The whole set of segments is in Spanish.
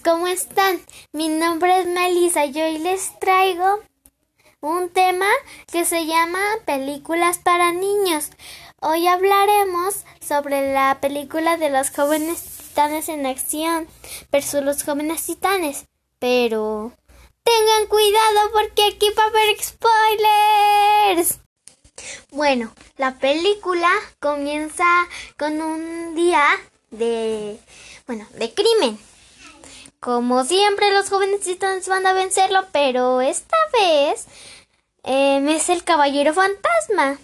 están? Mi nombre es Melissa y hoy les traigo un tema que se llama películas para niños. Hoy hablaremos sobre la película de los jóvenes titanes en acción versus los jóvenes titanes. Pero tengan cuidado porque aquí va a haber spoilers. Bueno, la película comienza con un día de, bueno, de crimen. Como siempre, los jóvenes titanes van a vencerlo, pero esta vez em, es el caballero fantasma.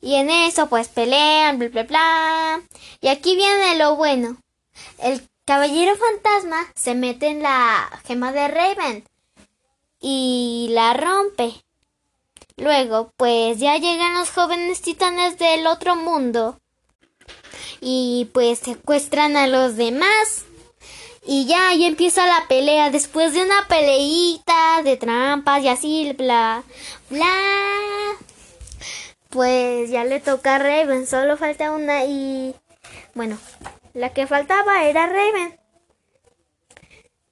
Y en eso, pues pelean, bla, bla, bla. Y aquí viene lo bueno. El caballero fantasma se mete en la gema de Raven y la rompe. Luego, pues ya llegan los jóvenes titanes del otro mundo y pues secuestran a los demás. Y ya, ahí empieza la pelea. Después de una peleita de trampas y así, bla, bla. Pues ya le toca a Raven. Solo falta una y... Bueno, la que faltaba era Raven.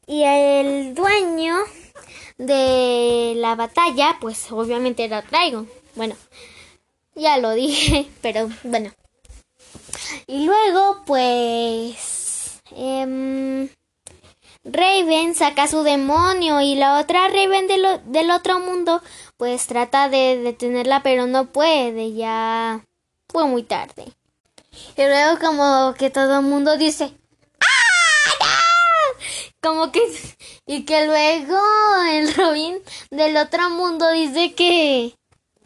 Y el dueño de la batalla, pues obviamente era Traigo. Bueno, ya lo dije, pero bueno. Y luego, pues... Em, Raven saca su demonio y la otra Raven del otro mundo pues trata de detenerla pero no puede, ya fue muy tarde. Y luego como que todo el mundo dice ¡Ah! Como que y que luego el Robin del otro mundo dice que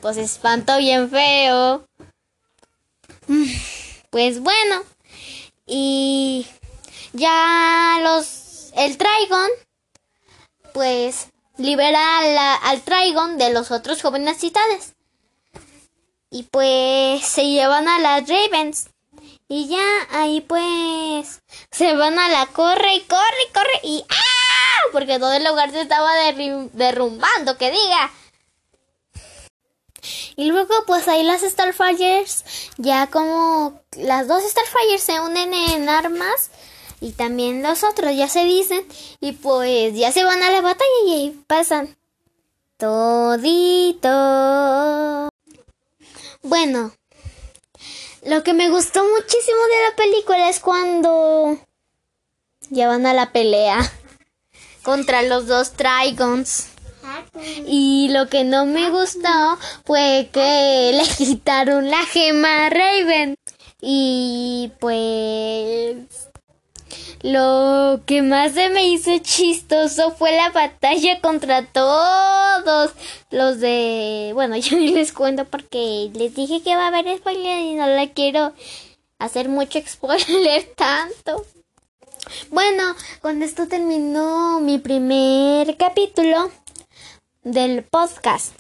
pues espanto bien feo. Pues bueno, y ya los el Trigon, pues libera al Trigon de los otros jóvenes titanes. Y pues se llevan a las Ravens. Y ya ahí pues se van a la corre y corre y corre y ¡ah! Porque todo el lugar se estaba derrumbando, que diga. Y luego pues ahí las Starfires, ya como las dos Starfires se unen en armas y también los otros ya se dicen y pues ya se van a la batalla y ahí pasan todito. Bueno, lo que me gustó muchísimo de la película es cuando ya van a la pelea contra los dos Trigons. Y lo que no me gustó fue que le quitaron la gema a Raven. Y pues lo que más se me hizo chistoso fue la batalla contra todos los de... Bueno, yo les cuento porque les dije que va a haber spoiler y no le quiero hacer mucho spoiler tanto. Bueno, con esto terminó mi primer capítulo del podcast.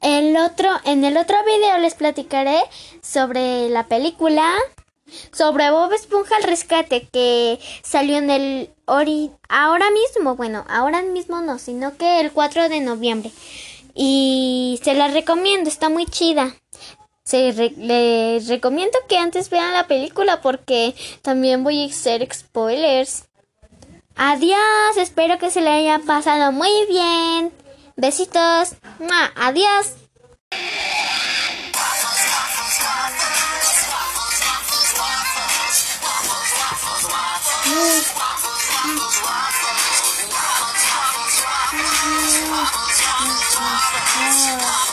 El otro, en el otro video les platicaré sobre la película sobre Bob Esponja al rescate que salió en el ori ahora mismo, bueno, ahora mismo no, sino que el 4 de noviembre. Y se la recomiendo, está muy chida. Se les recomiendo que antes vean la película porque también voy a hacer spoilers. Adiós, espero que se le haya pasado muy bien. Besitos. Adiós. Waffles, waffles, waffles, waffles, waffles, waffles, waffles, waffles, waffles,